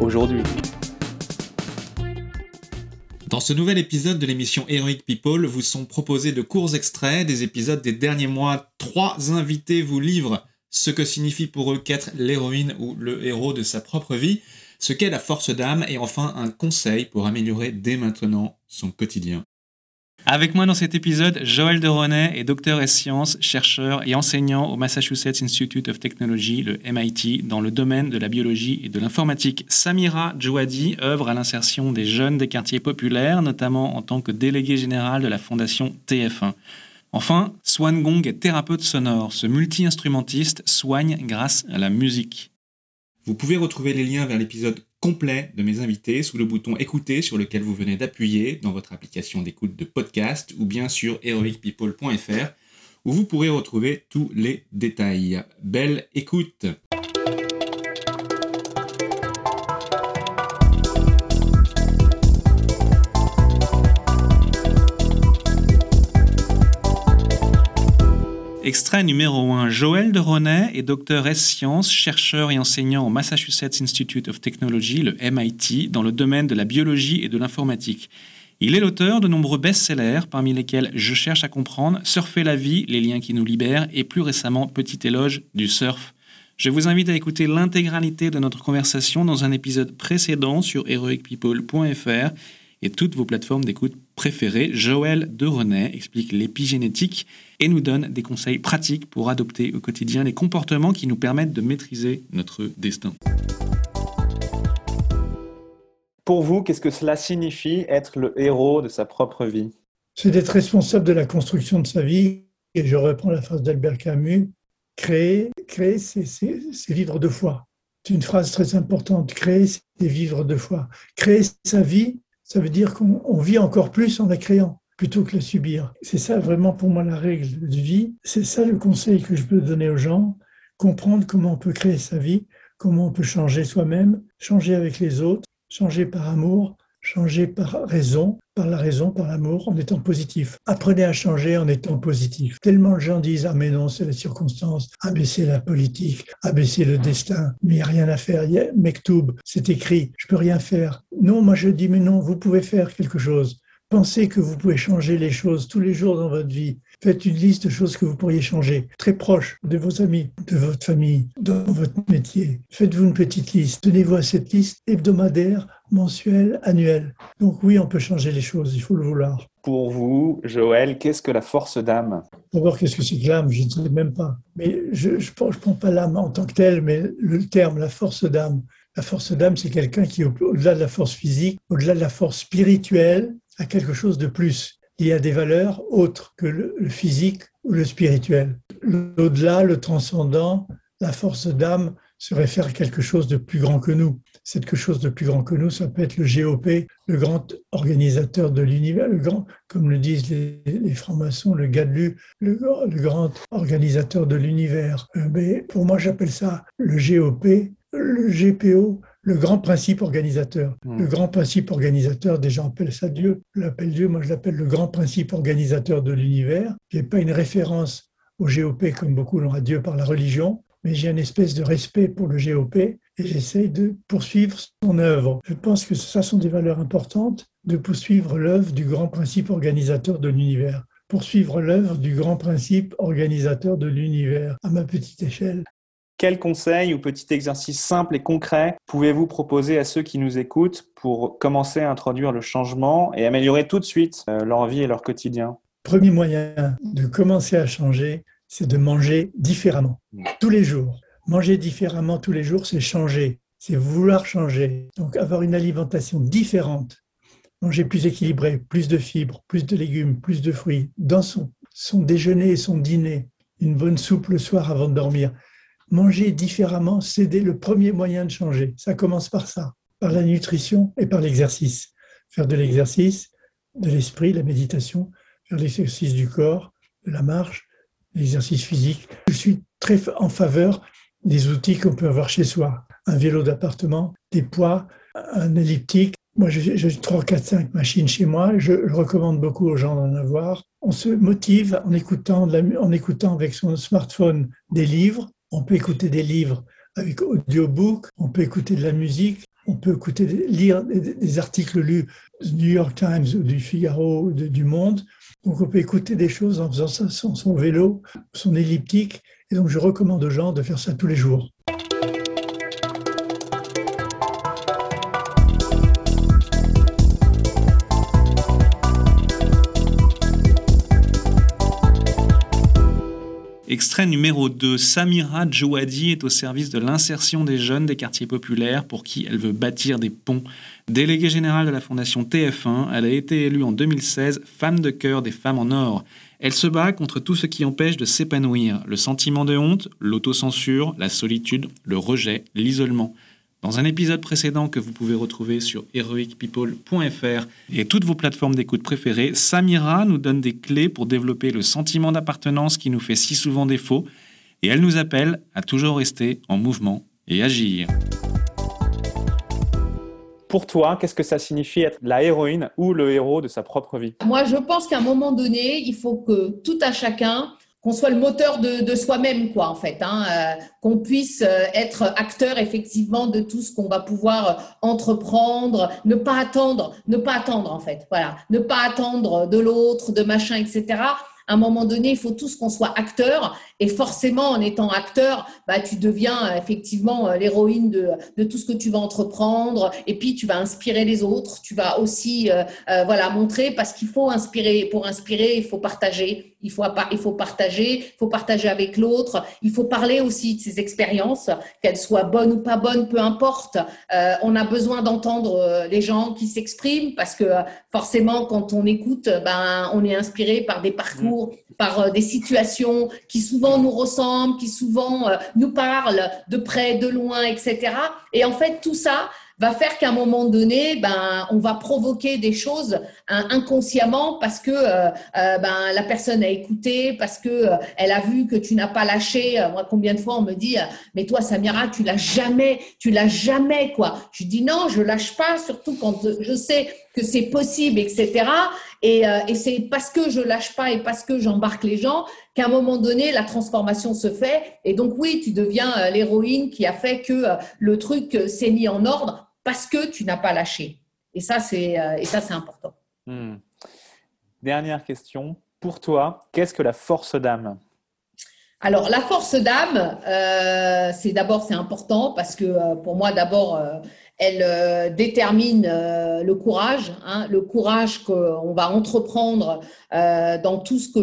aujourd'hui. Dans ce nouvel épisode de l'émission Heroic People, vous sont proposés de courts extraits des épisodes des derniers mois. Trois invités vous livrent ce que signifie pour eux qu'être l'héroïne ou le héros de sa propre vie, ce qu'est la force d'âme et enfin un conseil pour améliorer dès maintenant son quotidien. Avec moi dans cet épisode, Joël de est docteur S sciences, chercheur et enseignant au Massachusetts Institute of Technology, le MIT, dans le domaine de la biologie et de l'informatique. Samira Djouadi œuvre à l'insertion des jeunes des quartiers populaires, notamment en tant que délégué général de la fondation TF1. Enfin, Swan Gong est thérapeute sonore. Ce multi-instrumentiste soigne grâce à la musique. Vous pouvez retrouver les liens vers l'épisode complet de mes invités sous le bouton écouter sur lequel vous venez d'appuyer dans votre application d'écoute de podcast ou bien sur heroicpeople.fr où vous pourrez retrouver tous les détails. Belle écoute Extrait numéro 1. Joël de Ronet est docteur S sciences, chercheur et enseignant au Massachusetts Institute of Technology, le MIT, dans le domaine de la biologie et de l'informatique. Il est l'auteur de nombreux best-sellers, parmi lesquels Je cherche à comprendre, Surfer la vie, les liens qui nous libèrent, et plus récemment Petit éloge du surf. Je vous invite à écouter l'intégralité de notre conversation dans un épisode précédent sur heroicpeople.fr et toutes vos plateformes d'écoute préférées. Joël de René explique l'épigénétique et nous donne des conseils pratiques pour adopter au quotidien les comportements qui nous permettent de maîtriser notre destin. Pour vous, qu'est-ce que cela signifie être le héros de sa propre vie? C'est d'être responsable de la construction de sa vie. Et je reprends la phrase d'Albert Camus. Créer, créer c'est vivre de foi. C'est une phrase très importante. Créer, c'est vivre de foi. Créer sa vie, ça veut dire qu'on vit encore plus en la créant plutôt que la subir. C'est ça vraiment pour moi la règle de vie. C'est ça le conseil que je peux donner aux gens. Comprendre comment on peut créer sa vie, comment on peut changer soi-même, changer avec les autres, changer par amour, changer par raison, par la raison, par l'amour, en étant positif. Apprenez à changer en étant positif. Tellement de gens disent Ah, mais non, c'est la circonstance, ah, mais c'est la politique, ah, mais c'est le destin, mais il n'y a rien à faire. Il y a Mektoub, c'est écrit, je peux rien faire. Non, moi je dis Mais non, vous pouvez faire quelque chose. Pensez que vous pouvez changer les choses tous les jours dans votre vie. Faites une liste de choses que vous pourriez changer, très proche de vos amis, de votre famille, dans votre métier. Faites-vous une petite liste. Tenez-vous à cette liste hebdomadaire, mensuelle, annuelle. Donc oui, on peut changer les choses, il faut le vouloir. Pour vous, Joël, qu'est-ce que la force d'âme? D'abord, qu'est-ce que c'est que l'âme? Je ne sais même pas. Mais je ne prends pas l'âme en tant que telle, mais le terme, la force d'âme. La force d'âme, c'est quelqu'un qui, au-delà de la force physique, au-delà de la force spirituelle, a quelque chose de plus il y a des valeurs autres que le, physique ou le spirituel. L'au-delà, le transcendant, la force d'âme se réfère à quelque chose de plus grand que nous. C'est quelque chose de plus grand que nous, ça peut être le GOP, le grand organisateur de l'univers, le grand, comme le disent les, francs-maçons, le GADLU, le, le grand organisateur de l'univers. Euh, mais pour moi, j'appelle ça le GOP, le GPO, le grand principe organisateur. Le hmm. grand principe organisateur, des gens appellent ça Dieu. L'appelle Dieu, moi je l'appelle le grand principe organisateur de l'univers. Je n'ai pas une référence au GOP comme beaucoup l'ont à Dieu par la religion, mais j'ai une espèce de respect pour le GOP et j'essaie de poursuivre son œuvre. Je pense que ça sont des valeurs importantes de poursuivre l'œuvre du grand principe organisateur de l'univers poursuivre l'œuvre du grand principe organisateur de l'univers à ma petite échelle. Quels conseils ou petits exercices simples et concrets pouvez-vous proposer à ceux qui nous écoutent pour commencer à introduire le changement et améliorer tout de suite euh, leur vie et leur quotidien? Premier moyen de commencer à changer, c'est de manger différemment, tous les jours. Manger différemment tous les jours, c'est changer, c'est vouloir changer. Donc avoir une alimentation différente, manger plus équilibré, plus de fibres, plus de légumes, plus de fruits, dans son, son déjeuner et son dîner, une bonne soupe le soir avant de dormir manger différemment, c'est le premier moyen de changer. Ça commence par ça. par la nutrition et par l'exercice. Faire de l'exercice, de l'esprit, la méditation, faire l'exercice du corps, de la marche, l'exercice physique. Je suis très en faveur des outils qu'on peut avoir chez soi. Un vélo d'appartement, des poids, un elliptique. Moi, j'ai 3, 4, 5 machines chez moi. Je, recommande beaucoup aux gens d'en avoir. On se motive en écoutant, en écoutant avec son smartphone des livres. On peut écouter des livres avec audiobook, on peut écouter de la musique, on peut écouter, lire des, articles lus du New York Times ou du Figaro du Monde. Donc on peut écouter des choses en faisant ça, son, son vélo, son elliptique. Et donc je recommande aux gens de faire ça tous les jours. Numéro 2. Samira Djouadi est au service de l'insertion des jeunes des quartiers populaires pour qui elle veut bâtir des ponts. Déléguée générale de la fondation TF1, elle a été élue en 2016 femme de cœur des femmes en or. Elle se bat contre tout ce qui empêche de s'épanouir, le sentiment de honte, l'autocensure, la solitude, le rejet, l'isolement. Dans un épisode précédent que vous pouvez retrouver sur heroicpeople.fr et toutes vos plateformes d'écoute préférées, Samira nous donne des clés pour développer le sentiment d'appartenance qui nous fait si souvent défaut et elle nous appelle à toujours rester en mouvement et agir. Pour toi, qu'est-ce que ça signifie être la héroïne ou le héros de sa propre vie? Moi, je pense qu'à un moment donné, il faut que tout à chacun qu'on soit le moteur de, soi-même, quoi, en fait, hein, euh, qu'on puisse euh, être acteur effectivement de tout ce qu'on va pouvoir entreprendre, ne pas attendre, ne pas attendre en fait, voilà, ne pas attendre de l'autre, de machin, etc. À un moment donné, il faut tous qu'on soit acteur et forcément, en étant acteur, bah, tu deviens euh, effectivement l'héroïne de, tout ce que tu vas entreprendre. Et puis, tu vas inspirer les autres. Tu vas aussi, voilà, montrer parce qu'il faut inspirer. Pour inspirer, il faut partager. Il faut, il faut partager, il faut partager avec l'autre, il faut parler aussi de ses expériences, qu'elles soient bonnes ou pas bonnes, peu importe. Euh, on a besoin d'entendre euh, les gens qui s'expriment parce que euh, forcément, quand on écoute, ben, on est inspiré par des parcours, par des situations qui souvent nous ressemblent, qui souvent nous parlent de près, de loin, etc. Et en fait, tout ça, va faire qu'à un moment donné, ben, on va provoquer des choses hein, inconsciemment parce que euh, euh, ben, la personne a écouté, parce que euh, elle a vu que tu n'as pas lâché. Moi, combien de fois on me dit, mais toi, Samira, tu l'as jamais, tu l'as jamais, quoi. Je dis non, je lâche pas, surtout quand je sais que c'est possible, etc. Et, et c'est parce que je lâche pas et parce que j'embarque les gens qu'à un moment donné, la transformation se fait. Et donc, oui, tu deviens l'héroïne qui a fait que le truc s'est mis en ordre parce que tu n'as pas lâché. Et ça, c'est euh, et ça, c'est important. Hmm. Dernière question. Pour toi, qu'est-ce que la force d'âme? Alors, la force d'âme, euh, c'est d'abord, c'est important parce que euh, pour moi, d'abord, elle détermine le courage, hein, le courage qu'on va entreprendre dans tout ce que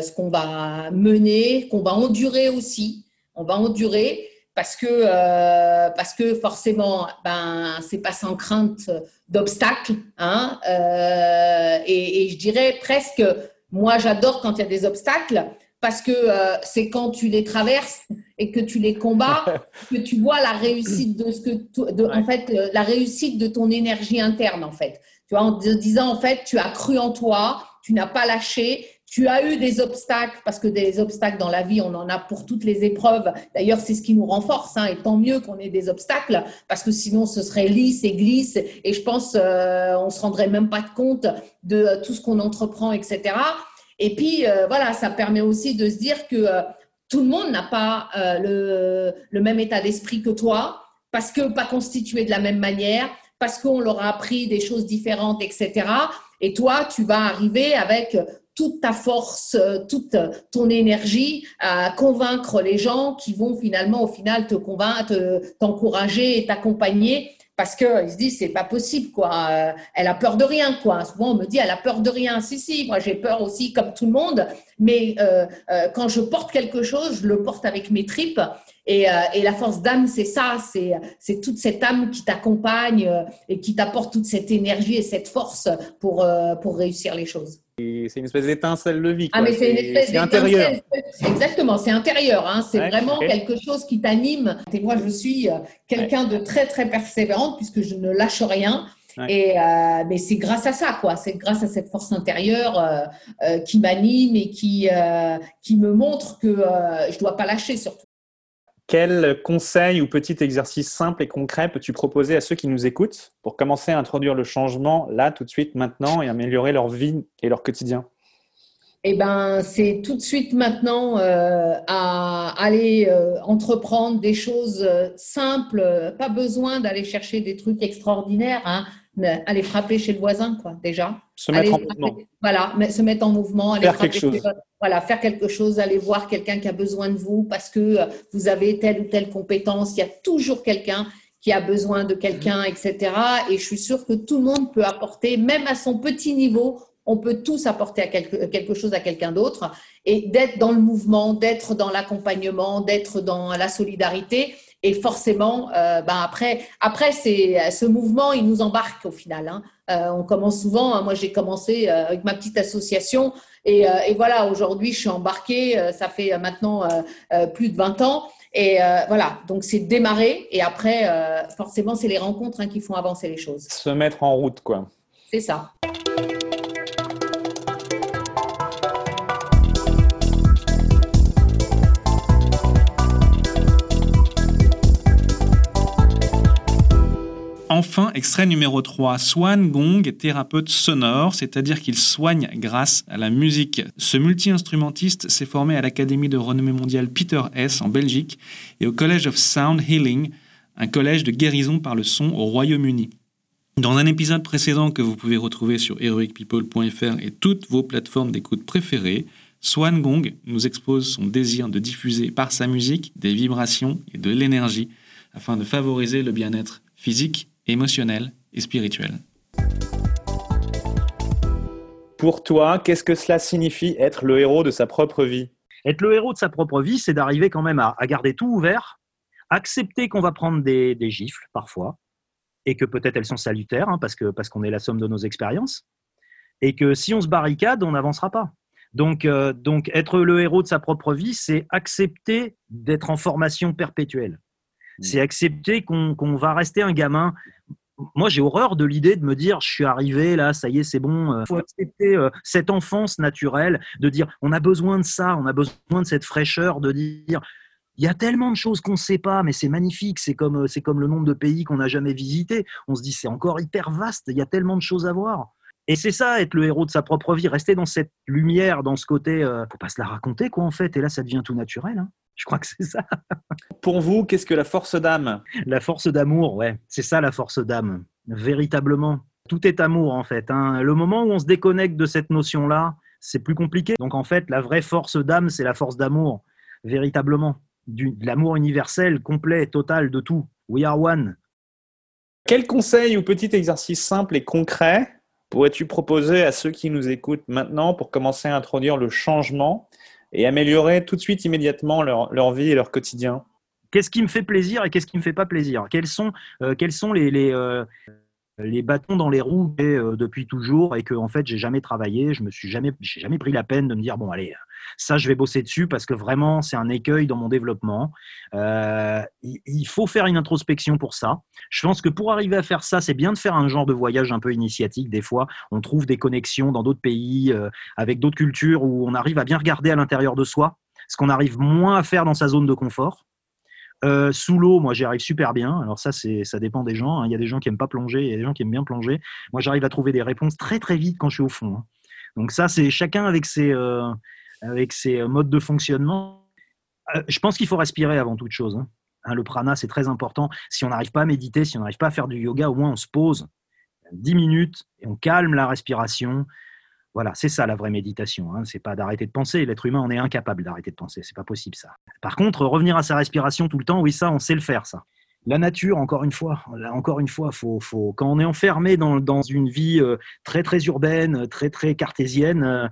ce qu'on va mener, qu'on va endurer aussi. On va endurer parce que, euh, parce que forcément, ben, c'est pas sans crainte d'obstacles. Hein, euh, et, je dirais presque, moi j'adore quand il y a des obstacles, parce que euh, c'est quand tu les traverses et que tu les combats que tu vois la réussite de ce que, de, en fait, la réussite de ton énergie interne, en fait. Tu vois, en te disant, en fait, tu as cru en toi, tu n'as pas lâché, tu as eu des obstacles, parce que des obstacles dans la vie, on en a pour toutes les épreuves. D'ailleurs, c'est ce qui nous renforce, hein, et tant mieux qu'on ait des obstacles, parce que sinon, ce serait lisse et glisse, et je pense euh, on se rendrait même pas compte de tout ce qu'on entreprend, etc. Et puis, euh, voilà, ça permet aussi de se dire que euh, tout le monde n'a pas le, le même état d'esprit que toi, parce que pas constitué de la même manière, parce qu'on leur a appris des choses différentes, etc. Et toi, tu vas arriver avec toute ta force, euh, toute ton énergie à convaincre les gens qui vont finalement au final te convaincre, t'encourager et t'accompagner. Parce qu'ils se disent c'est pas possible quoi. Euh, elle a peur de rien quoi. Souvent on me dit elle a peur de rien. Si si moi j'ai peur aussi comme tout le monde. Mais euh, quand je porte quelque chose je le porte avec mes tripes. Et, la force d'âme c'est ça. C'est toute cette âme qui t'accompagne et qui t'apporte toute cette énergie et cette force pour réussir les choses C'est une espèce d'étincelle de vie. Ah, mais c'est une espèce intérieur. Exactement, c'est intérieur. Hein. C'est vraiment quelque chose qui t'anime. Et moi, je suis euh, quelqu'un de très, très persévérante puisque je ne lâche rien. Et euh, mais c'est grâce à ça, quoi. C'est grâce à cette force intérieure euh, qui m'anime et qui qui me montre que je dois pas lâcher, surtout. Quel conseil ou petit exercice simple et concret peux-tu proposer à ceux qui nous écoutent pour commencer à introduire le changement là, tout de suite, maintenant et améliorer leur vie et leur quotidien? Eh ben, c'est tout de suite maintenant euh, à aller euh, entreprendre des choses euh, simples, pas besoin d'aller chercher des trucs extraordinaires, hein, aller frapper chez le voisin, quoi, déjà. Se mettre en mouvement. Voilà, se mettre en mouvement, aller faire quelque chose. voilà, faire quelque chose, aller voir quelqu'un qui a besoin de vous parce que vous avez telle ou telle compétence. Il y a toujours quelqu'un qui a besoin de quelqu'un, etc. Et je suis sûre que tout le monde peut apporter, même à son petit niveau, on peut tous apporter à quelque, chose à quelqu'un d'autre et d'être dans le mouvement, d'être dans l'accompagnement, d'être dans la solidarité. Et forcément, euh, ben après, après c'est ce mouvement, il nous embarque au final. Hein. Euh, on commence souvent. Hein. moi, j'ai commencé euh, avec ma petite association et, voilà. Aujourd'hui, je suis embarquée. ça fait maintenant plus de 20 ans. Et voilà, donc c'est démarrer. Et après, forcément, c'est les rencontres hein, qui font avancer les choses. Se mettre en route, quoi. C'est ça. Enfin, extrait numéro 3, Swan Gong est thérapeute sonore, c'est-à-dire qu'il soigne grâce à la musique. Ce multi-instrumentiste s'est formé à l'Académie de renommée mondiale Peter S. en Belgique et au College of Sound Healing, un collège de guérison par le son au Royaume-Uni. Dans un épisode précédent que vous pouvez retrouver sur heroicpeople.fr et toutes vos plateformes d'écoute préférées, Swan Gong nous expose son désir de diffuser par sa musique des vibrations et de l'énergie afin de favoriser le bien-être physique émotionnel et spirituel. Pour toi, qu'est-ce que cela signifie être le héros de sa propre vie? Être le héros de sa propre vie, c'est d'arriver quand même à, garder tout ouvert, accepter qu'on va prendre des, gifles parfois, et que peut-être elles sont salutaires, hein, parce qu'on parce qu'on est la somme de nos expériences, et que si on se barricade, on n'avancera pas. Donc, euh, donc, être le héros de sa propre vie, c'est accepter d'être en formation perpétuelle. C'est accepter qu'on va rester un gamin. Moi, j'ai horreur de l'idée de me dire, je suis arrivé là, ça y est, c'est bon. Il euh, faut accepter euh, cette enfance naturelle, de dire, on a besoin de ça, on a besoin de cette fraîcheur, de dire, il y a tellement de choses qu'on ne sait pas, mais c'est magnifique. C'est comme, euh, c'est comme le nombre de pays qu'on n'a jamais visités. On se dit, c'est encore hyper vaste. Il y a tellement de choses à voir. Et c'est ça, être le héros de sa propre vie, rester dans cette lumière, dans ce côté, euh, faut pas se la raconter, quoi, en fait. Et là, ça devient tout naturel. Hein. Je crois que c'est ça. Pour vous, qu'est-ce que la force d'âme? La force d'amour, ouais. C'est ça la force d'âme, véritablement. Tout est amour, en fait. Hein. Le moment où on se déconnecte de cette notion-là, c'est plus compliqué. Donc, en fait, la vraie force d'âme, c'est la force d'amour, véritablement. Du, de l'amour universel, complet, total, de tout. We are one. Quel conseil ou petit exercice simple et concret pourrais-tu proposer à ceux qui nous écoutent maintenant pour commencer à introduire le changement et améliorer tout de suite, immédiatement leur, vie et leur quotidien? Qu'est-ce qui me fait plaisir et qu'est-ce qui ne me fait pas plaisir? Quels sont, euh, quels sont les, les, euh, les bâtons dans les roues euh, depuis toujours et que en fait j'ai jamais travaillé, je me suis jamais, j'ai jamais pris la peine de me dire bon allez ça je vais bosser dessus parce que vraiment c'est un écueil dans mon développement. Euh, il faut faire une introspection pour ça. Je pense que pour arriver à faire ça, c'est bien de faire un genre de voyage un peu initiatique. Des fois, on trouve des connexions dans d'autres pays euh, avec d'autres cultures où on arrive à bien regarder à l'intérieur de soi, ce qu'on arrive moins à faire dans sa zone de confort. Euh, sous l'eau, moi, j'y arrive super bien. Alors ça, c'est, ça dépend des gens. Hein. Il y a des gens qui aiment pas plonger, il y a des gens qui aiment bien plonger. Moi, j'arrive à trouver des réponses très très vite quand je suis au fond. Hein. Donc ça, c'est chacun avec ses, euh, avec ses modes de fonctionnement. Euh, je pense qu'il faut respirer avant toute chose. Hein. le prana, c'est très important. Si on n'arrive pas à méditer, si on n'arrive pas à faire du yoga, au moins on se pose 10 minutes et on calme la respiration. Voilà, c'est ça la vraie méditation. Hein. C'est pas d'arrêter de penser. L'être humain, on est incapable d'arrêter de penser. C'est pas possible ça. Par contre, revenir à sa respiration tout le temps, oui, ça, on sait le faire, ça. La nature, encore une fois, encore une fois, faut, faut, quand on est enfermé dans, dans une vie euh, très très urbaine, très très cartésienne, euh,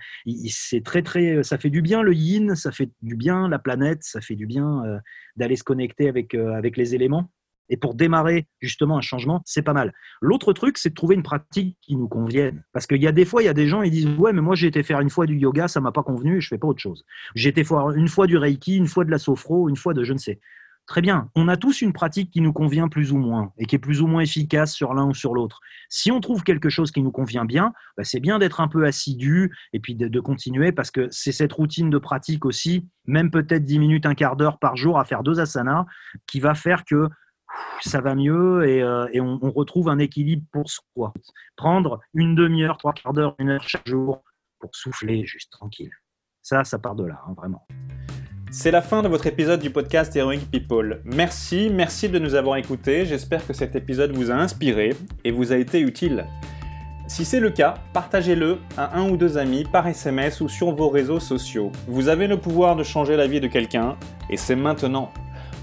c'est très très, ça fait du bien le yin, ça fait du bien la planète, ça fait du bien euh, d'aller se connecter avec avec les éléments. Et pour démarrer justement un changement, c'est pas mal. L'autre truc, c'est de trouver une pratique qui nous convienne. Parce qu'il y a des fois, il y a des gens, ils disent Ouais, mais moi j'ai été faire une fois du yoga, ça m'a pas convenu, je fais pas autre chose. J'ai été faire une fois du reiki, une fois de la sophro, une fois de je ne sais. Très bien, on a tous une pratique qui nous convient plus ou moins et qui est plus ou moins efficace sur l'un ou sur l'autre. Si on trouve quelque chose qui nous convient bien, bah, c'est bien d'être un peu assidu et puis de, continuer parce que c'est cette routine de pratique aussi, même peut-être 10 minutes, un quart d'heure par jour à faire deux asanas, qui va faire que ça va mieux et, euh, on, retrouve un équilibre pour soi. Prendre une demi-heure, trois quarts d'heure, une heure chaque jour pour souffler juste tranquille. Ça, ça part de là, hein, vraiment. C'est la fin de votre épisode du podcast Heroic People. Merci, merci de nous avoir écoutés. J'espère que cet épisode vous a inspiré et vous a été utile. Si c'est le cas, partagez-le à un ou deux amis par SMS ou sur vos réseaux sociaux. Vous avez le pouvoir de changer la vie de quelqu'un et c'est maintenant.